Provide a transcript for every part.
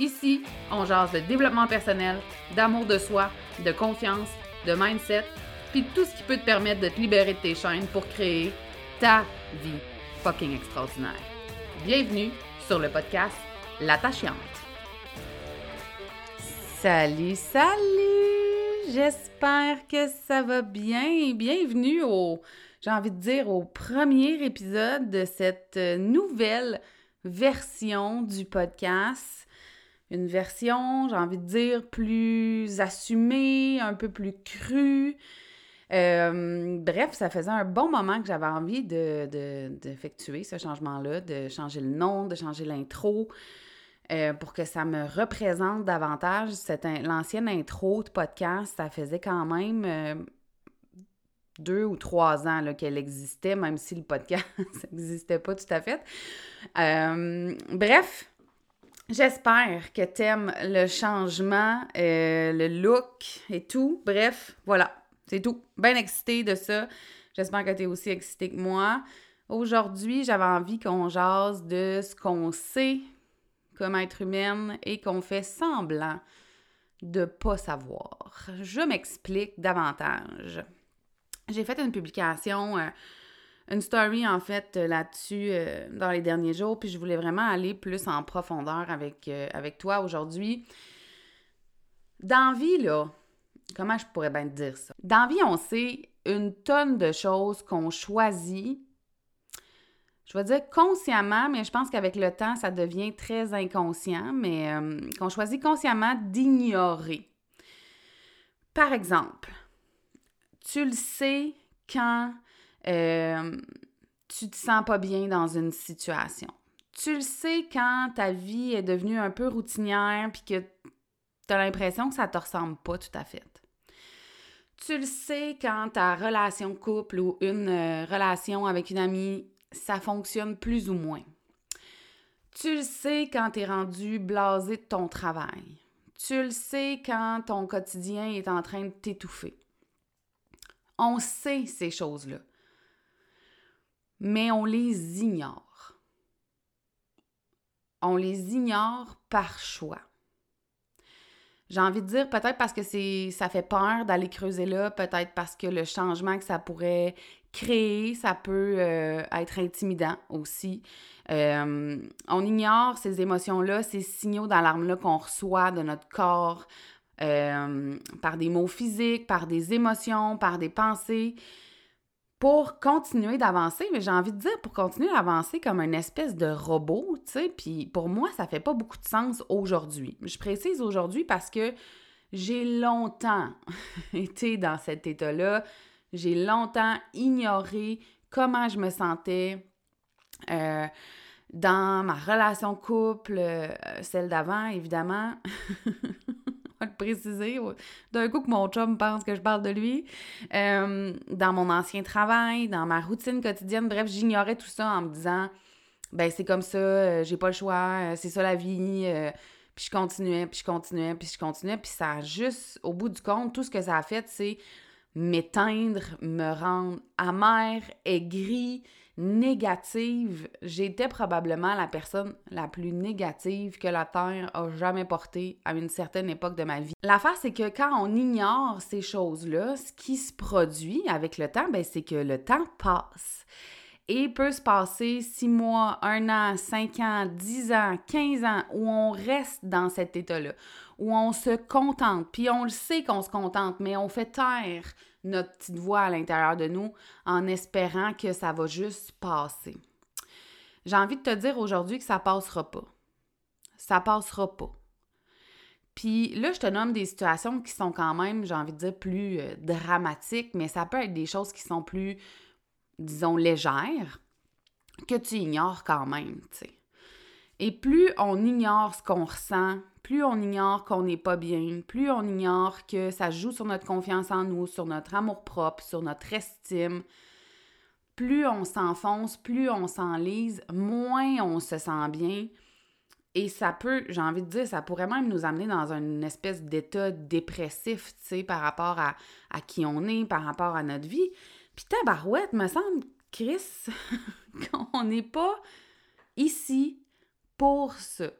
Ici, on jase de développement personnel, d'amour de soi, de confiance, de mindset, puis tout ce qui peut te permettre de te libérer de tes chaînes pour créer ta vie fucking extraordinaire. Bienvenue sur le podcast L'attachante. Salut, salut! J'espère que ça va bien. Bienvenue au, j'ai envie de dire, au premier épisode de cette nouvelle version du podcast une version, j'ai envie de dire, plus assumée, un peu plus crue. Euh, bref, ça faisait un bon moment que j'avais envie d'effectuer de, ce changement-là, de changer le nom, de changer l'intro, euh, pour que ça me représente davantage. L'ancienne intro de podcast, ça faisait quand même euh, deux ou trois ans qu'elle existait, même si le podcast n'existait pas tout à fait. bref, J'espère que t'aimes le changement, euh, le look et tout. Bref, voilà, c'est tout. Bien excité de ça. J'espère que tu es aussi excité que moi. Aujourd'hui, j'avais envie qu'on jase de ce qu'on sait comme être humaine et qu'on fait semblant de pas savoir. Je m'explique davantage. J'ai fait une publication euh, une story en fait euh, là-dessus euh, dans les derniers jours, puis je voulais vraiment aller plus en profondeur avec, euh, avec toi aujourd'hui. Dans vie, là, comment je pourrais bien te dire ça? Dans vie, on sait une tonne de choses qu'on choisit. Je vais dire consciemment, mais je pense qu'avec le temps, ça devient très inconscient, mais qu'on choisit consciemment d'ignorer. Par exemple, tu le sais quand euh, tu te sens pas bien dans une situation. Tu le sais quand ta vie est devenue un peu routinière puis que tu as l'impression que ça te ressemble pas tout à fait. Tu le sais quand ta relation couple ou une euh, relation avec une amie, ça fonctionne plus ou moins. Tu le sais quand tu es rendu blasé de ton travail. Tu le sais quand ton quotidien est en train de t'étouffer. On sait ces choses-là mais on les ignore. On les ignore par choix. J'ai envie de dire peut-être parce que ça fait peur d'aller creuser là, peut-être parce que le changement que ça pourrait créer, ça peut euh, être intimidant aussi. Euh, on ignore ces émotions-là, ces signaux d'alarme-là qu'on reçoit de notre corps euh, par des mots physiques, par des émotions, par des pensées pour continuer d'avancer, mais j'ai envie de dire pour continuer d'avancer comme une espèce de robot, tu sais, puis pour moi, ça fait pas beaucoup de sens aujourd'hui. Je précise aujourd'hui parce que j'ai longtemps été dans cet état-là, j'ai longtemps ignoré comment je me sentais euh, dans ma relation couple, euh, celle d'avant, évidemment. le préciser. D'un coup que mon chum pense que je parle de lui. Euh, dans mon ancien travail, dans ma routine quotidienne, bref, j'ignorais tout ça en me disant ben c'est comme ça, euh, j'ai pas le choix, euh, c'est ça la vie. puis je continuais, puis je continuais, puis je continuais. Puis ça a juste, au bout du compte, tout ce que ça a fait, c'est m'éteindre, me rendre amère, aigrie, négative, j'étais probablement la personne la plus négative que la Terre a jamais portée à une certaine époque de ma vie. L'affaire, c'est que quand on ignore ces choses-là, ce qui se produit avec le temps, ben, c'est que le temps passe. Et peut se passer six mois, un an, cinq ans, dix ans, quinze ans, où on reste dans cet état-là, où on se contente, puis on le sait qu'on se contente, mais on fait taire notre petite voix à l'intérieur de nous en espérant que ça va juste passer. J'ai envie de te dire aujourd'hui que ça passera pas. Ça passera pas. Puis là, je te nomme des situations qui sont quand même, j'ai envie de dire, plus euh, dramatiques, mais ça peut être des choses qui sont plus, disons, légères, que tu ignores quand même, tu. Et plus on ignore ce qu'on ressent, plus on ignore qu'on n'est pas bien, plus on ignore que ça joue sur notre confiance en nous, sur notre amour-propre, sur notre estime, plus on s'enfonce, plus on s'enlise, moins on se sent bien. Et ça peut, j'ai envie de dire, ça pourrait même nous amener dans une espèce d'état dépressif, tu sais, par rapport à, qui on est, par rapport à notre vie. Puis tabarouette, me semble, Chris, qu'on n'est pas ici pour ça.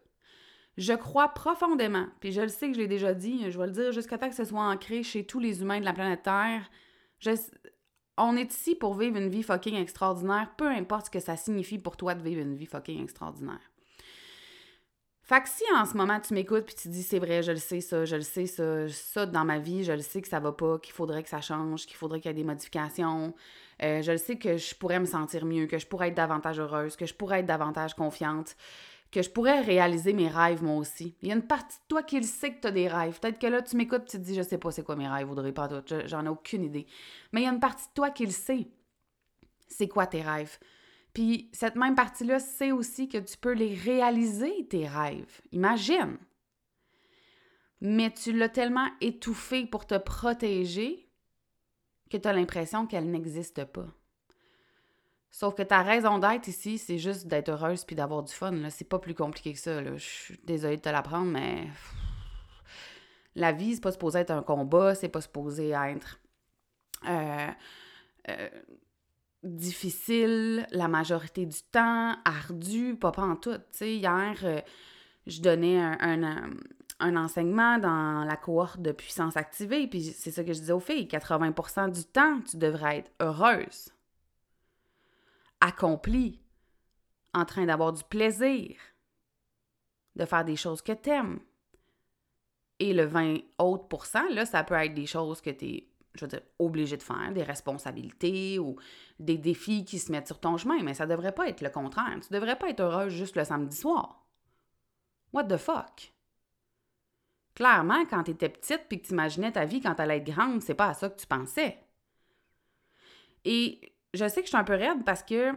Je crois profondément, puis je le sais que je l'ai déjà dit, je vais le dire jusqu'à temps que ce soit ancré chez tous les humains de la planète Terre. on est ici pour vivre une vie fucking extraordinaire, peu importe ce que ça signifie pour toi de vivre une vie fucking extraordinaire. Fait que si en ce moment tu m'écoutes puis tu dis c'est vrai, je le sais ça, je le sais ça, ça dans ma vie, je le sais que ça va pas, qu'il faudrait que ça change, qu'il faudrait qu'il y ait des modifications, euh, je le sais que je pourrais me sentir mieux, que je pourrais être davantage heureuse, que je pourrais être davantage confiante, que je pourrais réaliser mes rêves moi aussi. Il y a une partie de toi qui le sait que tu as des rêves. Peut-être que là, tu m'écoutes tu te dis, je sais pas c'est quoi mes rêves, Audrey, pas j'en ai aucune idée. Mais il y a une partie de toi qui le sait. C'est quoi tes rêves? Puis cette même partie-là sait aussi que tu peux les réaliser, tes rêves. Imagine. Mais tu l'as tellement étouffé pour te protéger que tu as l'impression qu'elle n'existe pas. Sauf que ta raison d'être ici, c'est juste d'être heureuse puis d'avoir du fun. C'est pas plus compliqué que ça. Je suis désolée de te l'apprendre, mais la vie, c'est pas supposé être un combat, c'est pas supposé être euh, euh, difficile la majorité du temps, ardu, pas en tout. hier, euh, je donnais un, un, enseignement dans la cohorte de puissance activée, puis c'est ça que je disais aux filles, 80% du temps, tu devrais être heureuse, accomplie, en train d'avoir du plaisir, de faire des choses que t'aimes. Et le 20 autres là, ça peut être des choses que tu es je veux dire, obligé de faire, des responsabilités ou des défis qui se mettent sur ton chemin, mais ça devrait pas être le contraire. Tu devrais pas être heureuse juste le samedi soir. What the fuck? Clairement, quand tu étais petite puis que tu imaginais ta vie quand elle être grande, c'est pas à ça que tu pensais. Et je sais que je suis un peu raide parce que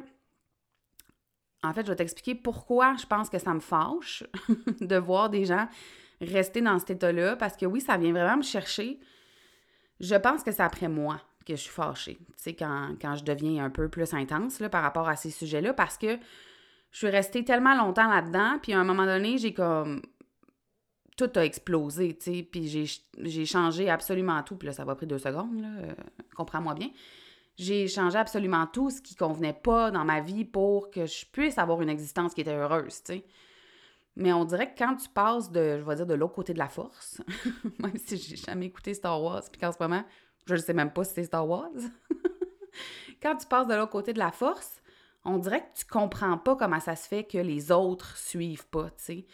en fait, je vais t'expliquer pourquoi je pense que ça me fâche de voir des gens rester dans cet état-là parce que oui, ça vient vraiment me chercher je pense que c'est après moi que je suis fâchée, tu sais, quand, je deviens un peu plus intense là, par rapport à ces sujets-là, parce que je suis restée tellement longtemps là-dedans, puis à un moment donné, j'ai comme... Tout a explosé, tu sais, puis j'ai changé absolument tout, puis là, ça va pris deux secondes, là, euh, comprends-moi bien. J'ai changé absolument tout ce qui convenait pas dans ma vie pour que je puisse avoir une existence qui était heureuse, tu sais. Mais on dirait que quand tu passes de, je vais dire, de l'autre côté de la force, même si j'ai jamais écouté Star Wars, puis qu'en ce moment, je ne sais même pas si c'est Star Wars, quand tu passes de l'autre côté de la force, on dirait que tu comprends pas comment ça se fait que les autres suivent pas, tu sais.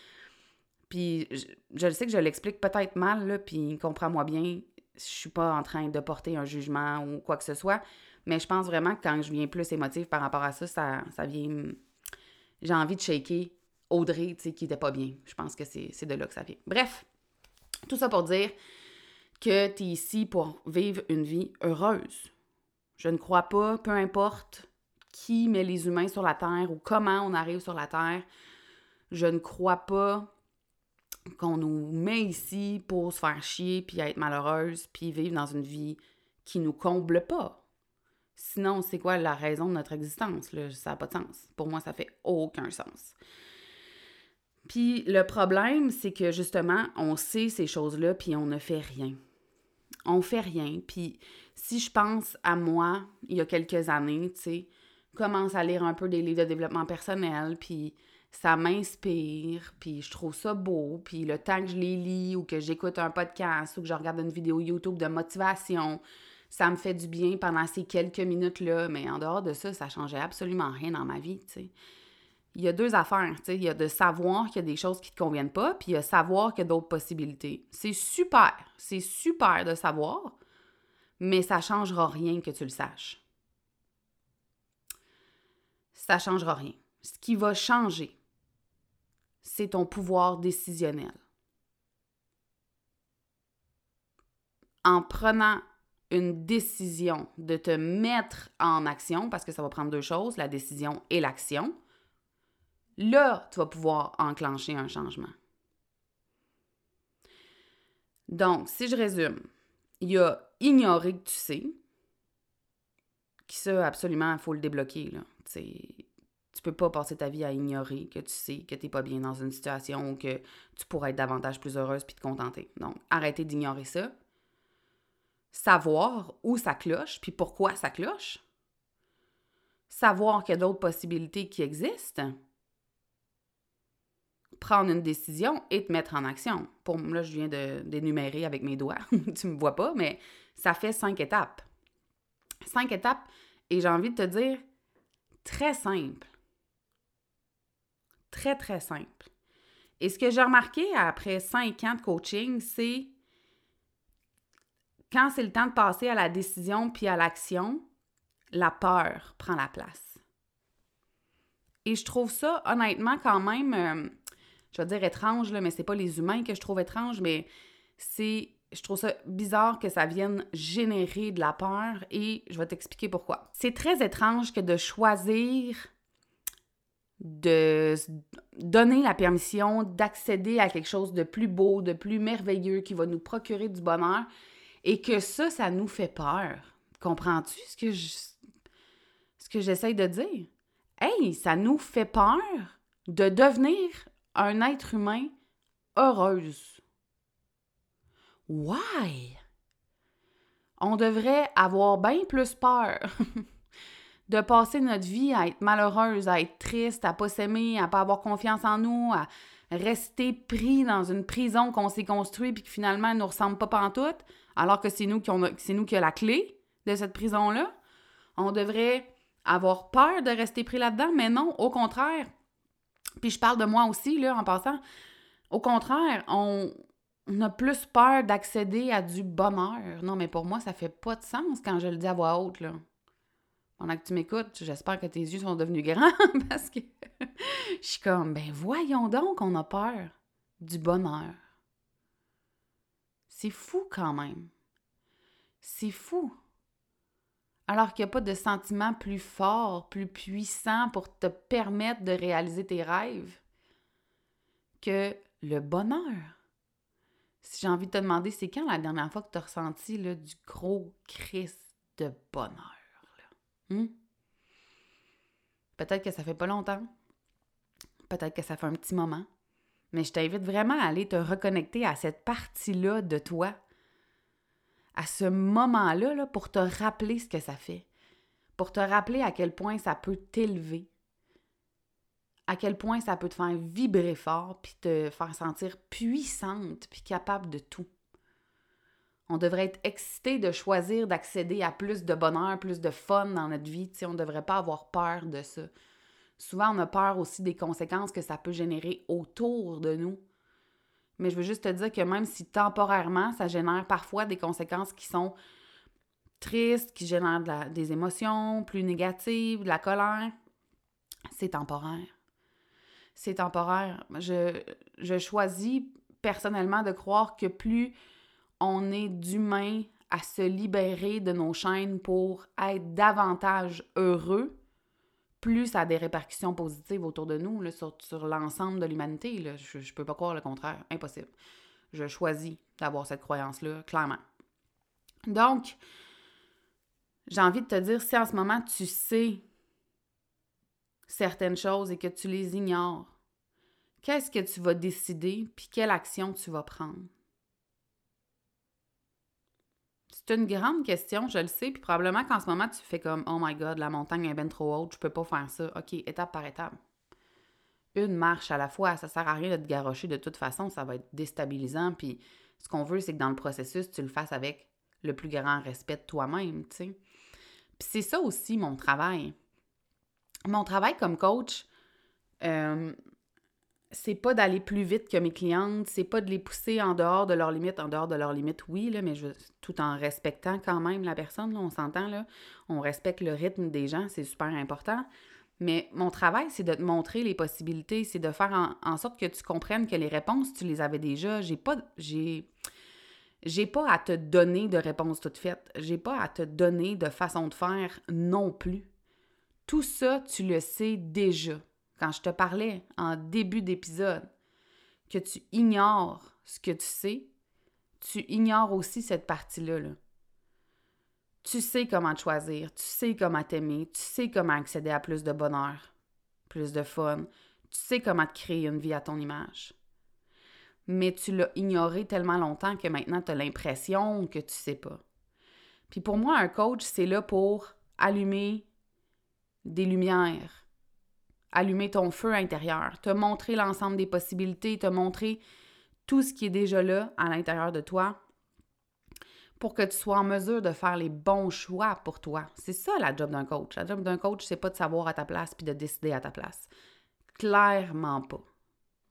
Puis je, je, sais que je l'explique peut-être mal, là, puis comprends-moi bien, je suis pas en train de porter un jugement ou quoi que ce soit, mais je pense vraiment que quand je viens plus émotive par rapport à ça, ça, ça vient... J'ai envie de shaker Audrey, tu sais, qui n'était pas bien. Je pense que c'est de là que ça vient. Bref, tout ça pour dire que tu es ici pour vivre une vie heureuse. Je ne crois pas, peu importe qui met les humains sur la Terre ou comment on arrive sur la Terre, je ne crois pas qu'on nous met ici pour se faire chier, puis être malheureuse, puis vivre dans une vie qui nous comble pas. Sinon, c'est quoi la raison de notre existence? Là? Ça n'a pas de sens. Pour moi, ça fait aucun sens. Puis le problème, c'est que justement, on sait ces choses-là, puis on ne fait rien. On fait rien. Puis si je pense à moi, il y a quelques années, tu sais, commence à lire un peu des livres de développement personnel, puis ça m'inspire, puis je trouve ça beau, puis le temps que je les lis ou que j'écoute un podcast ou que je regarde une vidéo YouTube de motivation, ça me fait du bien pendant ces quelques minutes-là, mais en dehors de ça, ça changeait absolument rien dans ma vie, il y a deux affaires. tu sais. Il y a de savoir qu'il y a des choses qui ne te conviennent pas, puis il y a savoir qu'il y a d'autres possibilités. C'est super. C'est super de savoir, mais ça ne changera rien que tu le saches. Ça ne changera rien. Ce qui va changer, c'est ton pouvoir décisionnel. En prenant une décision de te mettre en action, parce que ça va prendre deux choses, la décision et l'action, là, tu vas pouvoir enclencher un changement. Donc, si je résume, il y a ignorer que tu sais, qui ça, absolument, il faut le débloquer. Là. tu peux pas passer ta vie à ignorer que tu sais que tu n'es pas bien dans une situation ou que tu pourrais être davantage plus heureuse puis te contenter. Donc, arrêtez d'ignorer ça savoir où ça cloche, puis pourquoi ça cloche, savoir qu'il y a d'autres possibilités qui existent, prendre une décision et te mettre en action. Pour là, je viens d'énumérer avec mes doigts, tu me vois pas, mais ça fait cinq étapes. Cinq étapes, et j'ai envie de te dire, très simple. Très, très simple. Et ce que j'ai remarqué après cinq ans de coaching, c'est quand c'est le temps de passer à la décision puis à l'action, la peur prend la place. Et je trouve ça, honnêtement, quand même, euh, je vais dire étrange, là, mais c'est pas les humains que je trouve étrange, mais c'est, je trouve ça bizarre que ça vienne générer de la peur et je vais t'expliquer pourquoi. C'est très étrange que de choisir de donner la permission d'accéder à quelque chose de plus beau, de plus merveilleux, qui va nous procurer du bonheur, et que ça, ça nous fait peur. Comprends-tu ce que je, de dire? Hey, ça nous fait peur de devenir un être humain heureuse. Why? On devrait avoir bien plus peur de passer notre vie à être malheureuse, à être triste, à pas s'aimer, à pas avoir confiance en nous, à rester pris dans une prison qu'on s'est construite puis que finalement elle nous ressemble pas pantoute, alors que c'est nous qui c'est nous qui a la clé de cette prison-là. On devrait avoir peur de rester pris là-dedans, mais non, au contraire. Puis je parle de moi aussi, là, en passant. Au contraire, on, a plus peur d'accéder à du bonheur. Non, mais pour moi, ça fait pas de sens quand je le dis à voix haute, là. Pendant que tu m'écoutes, j'espère que tes yeux sont devenus grands parce que je suis comme, ben voyons donc, on a peur du bonheur. C'est fou quand même. C'est fou. Alors qu'il n'y a pas de sentiment plus fort, plus puissant pour te permettre de réaliser tes rêves que le bonheur. Si j'ai envie de te demander, c'est quand la dernière fois que tu as ressenti du gros crise de bonheur? Hmm? Peut-être que ça fait pas longtemps. Peut-être que ça fait un petit moment. Mais je t'invite vraiment à aller te reconnecter à cette partie-là de toi, à ce moment-là, là, pour te rappeler ce que ça fait, pour te rappeler à quel point ça peut t'élever, à quel point ça peut te faire vibrer fort, puis te faire sentir puissante, puis capable de tout. On devrait être excité de choisir d'accéder à plus de bonheur, plus de fun dans notre vie. on ne devrait pas avoir peur de ça. Souvent, on a peur aussi des conséquences que ça peut générer autour de nous. Mais je veux juste te dire que même si temporairement, ça génère parfois des conséquences qui sont tristes, qui génèrent des émotions plus négatives, de la colère, c'est temporaire. C'est temporaire. Je, je choisis personnellement de croire que plus on est d'humain à se libérer de nos chaînes pour être davantage heureux, plus ça a des répercussions positives autour de nous, sur, l'ensemble de l'humanité. Je ne peux pas croire le contraire. Impossible. Je choisis d'avoir cette croyance-là, clairement. Donc, j'ai envie de te dire, si en ce moment tu sais certaines choses et que tu les ignores, qu'est-ce que tu vas décider, puis quelle action tu vas prendre? C'est une grande question, je le sais, puis probablement qu'en ce moment, tu fais comme Oh my god, la montagne est bien trop haute, je peux pas faire ça. OK, étape par étape. Une marche à la fois, ça sert à rien de te garrocher de toute façon, ça va être déstabilisant. Puis ce qu'on veut, c'est que dans le processus, tu le fasses avec le plus grand respect de toi-même, tu sais. Puis c'est ça aussi mon travail. Mon travail comme coach, Euh, c'est pas d'aller plus vite que mes clientes, c'est pas de les pousser en dehors de leurs limites, en dehors de leurs limites, oui, mais je, tout en respectant quand même la personne, on s'entend, on respecte le rythme des gens, c'est super important. Mais mon travail, c'est de te montrer les possibilités, c'est de faire en, sorte que tu comprennes que les réponses, tu les avais déjà. J'ai pas, j'ai, j'ai pas à te donner de réponses toutes faites. J'ai pas à te donner de façon de faire non plus. Tout ça, tu le sais déjà. Quand je te parlais en début d'épisode que tu ignores ce que tu sais, tu ignores aussi cette partie-là. Tu sais comment choisir, tu sais comment t'aimer, tu sais comment accéder à plus de bonheur, plus de fun, tu sais comment te créer une vie à ton image mais tu l'as ignoré tellement longtemps que maintenant tu as l'impression que tu sais pas. Puis pour moi, un coach, c'est là pour allumer des lumières, allumer ton feu intérieur, te montrer l'ensemble des possibilités, te montrer tout ce qui est déjà là à l'intérieur de toi pour que tu sois en mesure de faire les bons choix pour toi. C'est ça la job d'un coach. La job d'un coach, c'est pas de savoir à ta place puis de décider à ta place. Clairement pas.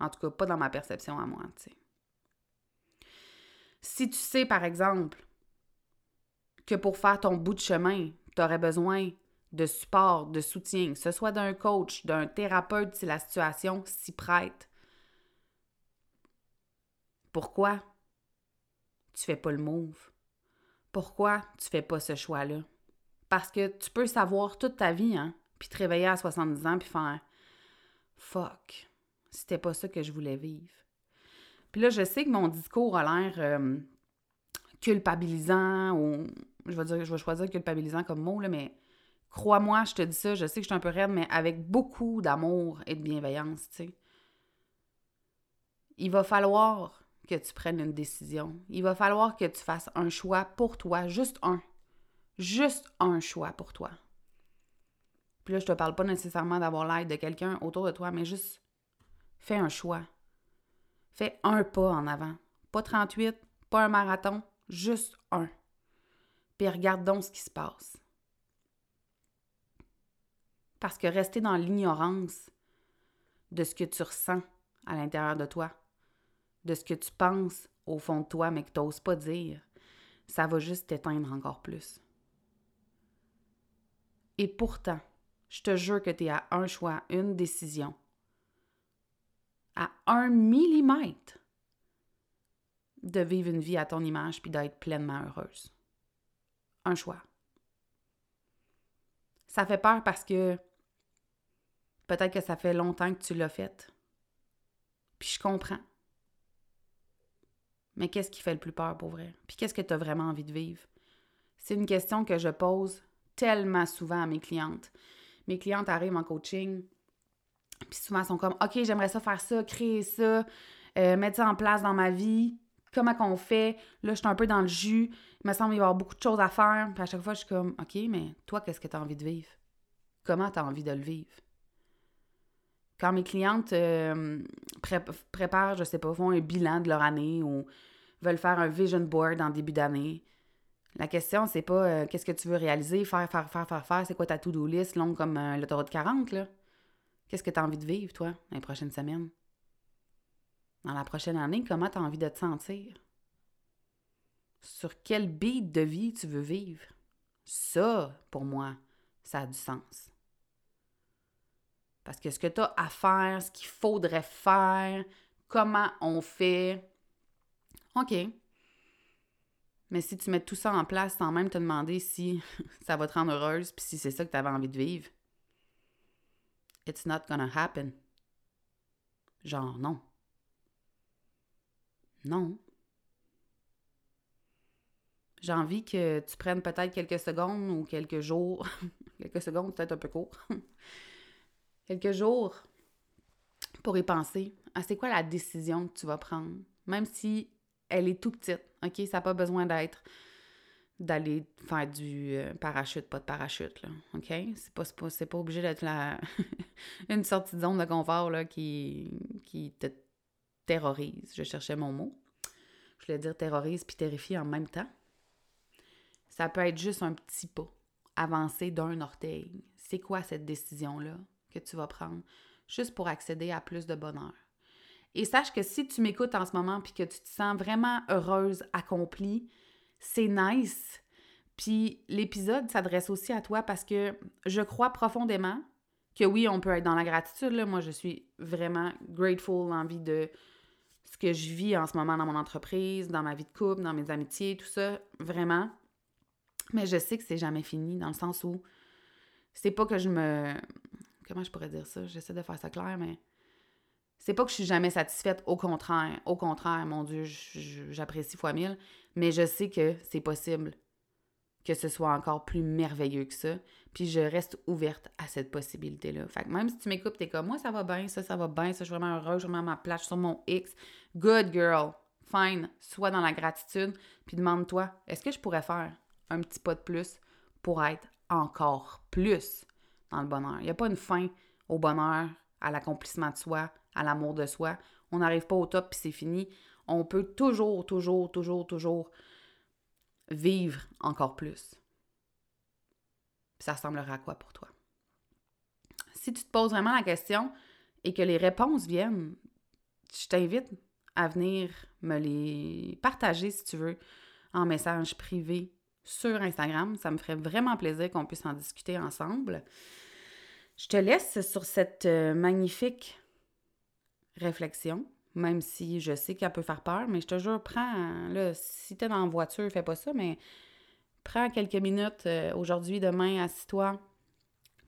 En tout cas, pas dans ma perception à moi. Si tu sais, par exemple, que pour faire ton bout de chemin, tu aurais besoin de support, de soutien, que ce soit d'un coach, d'un thérapeute si la situation s'y prête, pourquoi tu fais pas le move? Pourquoi tu fais pas ce choix-là? Parce que tu peux savoir toute ta vie, hein, puis te réveiller à 70 ans, puis faire Fuck, c'était pas ça que je voulais vivre. Puis là, je sais que mon discours a l'air euh, culpabilisant ou je vais dire, je vais choisir culpabilisant comme mot, là, mais crois-moi, je te dis ça, je sais que je suis un peu raide, mais avec beaucoup d'amour et de bienveillance, tu sais. Il va falloir que tu prennes une décision. Il va falloir que tu fasses un choix pour toi, juste un. Juste un choix pour toi. Puis là, je te parle pas nécessairement d'avoir l'aide de quelqu'un autour de toi, mais juste Fais un choix. Fais un pas en avant. Pas 38, pas un marathon, juste un. Puis regarde donc ce qui se passe. Parce que rester dans l'ignorance de ce que tu ressens à l'intérieur de toi, de ce que tu penses au fond de toi, mais que tu n'oses pas dire, ça va juste t'éteindre encore plus. Et pourtant, je te jure que tu es à un choix, une décision à un millimètre de vivre une vie à ton image puis d'être pleinement heureuse. Un choix. Ça fait peur parce que peut-être que ça fait longtemps que tu l'as fait. Puis je comprends. Mais qu'est-ce qui fait le plus peur pour vrai? Puis qu'est-ce que tu as vraiment envie de vivre? C'est une question que je pose tellement souvent à mes clientes. Mes clientes arrivent en coaching, puis souvent, ils sont comme, OK, j'aimerais ça faire ça, créer ça, euh, mettre ça en place dans ma vie. Comment qu'on fait? Là, je suis un peu dans le jus. Il me semble y avoir beaucoup de choses à faire. Puis à chaque fois, je suis comme, OK, mais toi, qu'est-ce que tu as envie de vivre? Comment tu as envie de le vivre? Quand mes clientes euh, préparent, je sais pas, font un bilan de leur année ou veulent faire un vision board en début d'année, la question, c'est pas euh, qu'est-ce que tu veux réaliser, faire, faire, faire, faire, faire, c'est quoi ta to-do list longue comme l'autoroute 40, là? Qu'est-ce que tu as envie de vivre, toi, dans les prochaines semaines? Dans la prochaine année, comment tu as envie de te sentir? Sur quel beat de vie tu veux vivre? Ça, pour moi, ça a du sens. Parce que ce que tu as à faire, ce qu'il faudrait faire, comment on fait, OK. Mais si tu mets tout ça en place sans même te demander si ça va te rendre heureuse, puis si c'est ça que tu avais envie de vivre, It's not gonna happen. Genre, non. Non. J'ai envie que tu prennes peut-être quelques secondes ou quelques jours. quelques secondes, peut-être un peu court. quelques jours pour y penser à c'est quoi la décision que tu vas prendre. Même si elle est tout petite, OK? Ça n'a pas besoin d'être d'aller faire du euh, parachute, pas de parachute, là, OK? C'est pas, pas, pas obligé d'être une sortie de zone de confort, qui te terrorise. Je cherchais mon mot. Je voulais dire terrorise puis terrifie en même temps. Ça peut être juste un petit pas, avancer d'un orteil. C'est quoi cette décision-là? Que tu vas prendre? juste pour accéder à plus de bonheur. Et sache que si tu m'écoutes en ce moment puis que tu te sens vraiment heureuse, accomplie, c'est nice. Puis l'épisode s'adresse aussi à toi parce que je crois profondément que oui, on peut être dans la gratitude. Là. Moi, je suis vraiment grateful, envie de ce que je vis en ce moment dans mon entreprise, dans ma vie de couple, dans mes amitiés, tout ça, vraiment. Mais je sais que c'est jamais fini, dans le sens où c'est pas que je me. Comment je pourrais dire ça? J'essaie de faire ça clair, mais c'est pas que je suis jamais satisfaite, au contraire. Au contraire, mon Dieu, j'apprécie fois mille, mais je sais que c'est possible que ce soit encore plus merveilleux que ça. Puis je reste ouverte à cette possibilité-là. Fait que même si tu m'écoutes, t'es comme moi, ça va bien, ça, ça va bien, ça, je suis vraiment heureuse, je suis vraiment à ma place, sur mon X. Good girl. Fine. Sois dans la gratitude. Puis demande-toi, est-ce que je pourrais faire un petit pas de plus pour être encore plus dans le bonheur? Il n'y a pas une fin au bonheur, à l'accomplissement de soi, à l'amour de soi. On n'arrive pas au top puis c'est fini. On peut toujours, toujours, toujours, toujours vivre encore plus. ça ressemblera à quoi pour toi? Si tu te poses vraiment la question et que les réponses viennent, je t'invite à venir me les partager si tu veux en message privé sur Instagram. Ça me ferait vraiment plaisir qu'on puisse en discuter ensemble. Je te laisse sur cette euh, magnifique réflexion même si je sais qu'elle peut faire peur, mais je te jure, prends, là, si t'es dans la voiture, fais pas ça, mais prends quelques minutes euh, aujourd'hui, demain, assis-toi,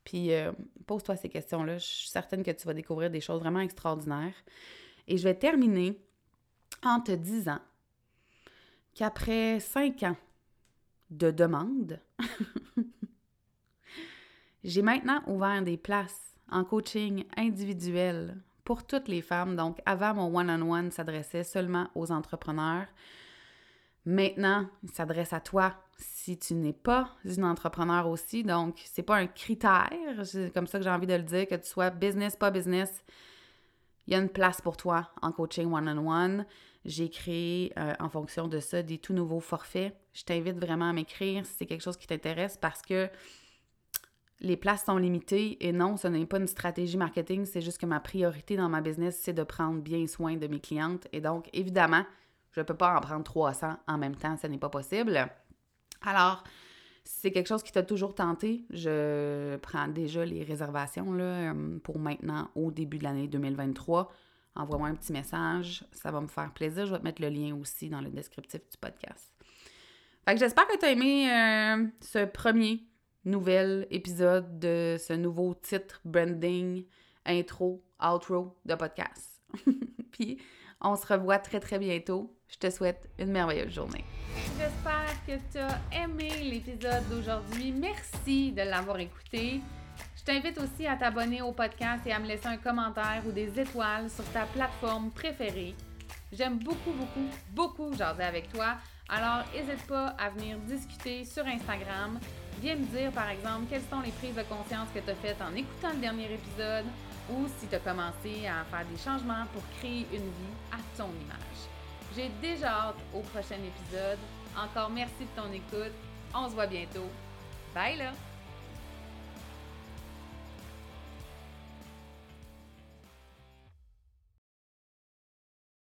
puis euh, pose-toi ces questions-là. Je suis certaine que tu vas découvrir des choses vraiment extraordinaires. Et je vais terminer en te disant qu'après cinq ans de demande, j'ai maintenant ouvert des places en coaching individuel pour toutes les femmes. Donc, avant, mon one-on-one s'adressait seulement aux entrepreneurs. Maintenant, il s'adresse à toi si tu n'es pas une entrepreneur aussi. Donc, c'est pas un critère, c'est comme ça que j'ai envie de le dire, que tu sois business, pas business. Il y a une place pour toi en coaching one-on-one. J'ai créé euh, en fonction de ça des tout nouveaux forfaits. Je t'invite vraiment à m'écrire si c'est quelque chose qui t'intéresse parce que les places sont limitées et non, ce n'est pas une stratégie marketing, c'est juste que ma priorité dans ma business, c'est de prendre bien soin de mes clientes. Et donc, évidemment, je ne peux pas en prendre 300 en même temps, ce n'est pas possible. Alors, si c'est quelque chose qui t'a toujours tenté, je prends déjà les réservations là, euh, pour maintenant au début de l'année 2023. Envoie-moi un petit message, ça va me faire plaisir. Je vais te mettre le lien aussi dans le descriptif du podcast. Fait que j'espère que tu as aimé euh, ce premier nouvel épisode de ce nouveau titre, branding, intro, outro de podcast. Puis on se revoit très très bientôt. Je te souhaite une merveilleuse journée. J'espère que tu as aimé l'épisode d'aujourd'hui. Merci de l'avoir écouté. Je t'invite aussi à t'abonner au podcast et à me laisser un commentaire ou des étoiles sur ta plateforme préférée. J'aime beaucoup, beaucoup, beaucoup jaser avec toi. Alors, n'hésite pas à venir discuter sur Instagram. Viens me dire, par exemple, quelles sont les prises de conscience que tu as faites en écoutant le dernier épisode ou si tu as commencé à faire des changements pour créer une vie à ton image. J'ai déjà hâte au prochain épisode. Encore merci de ton écoute. On se voit bientôt. Bye là!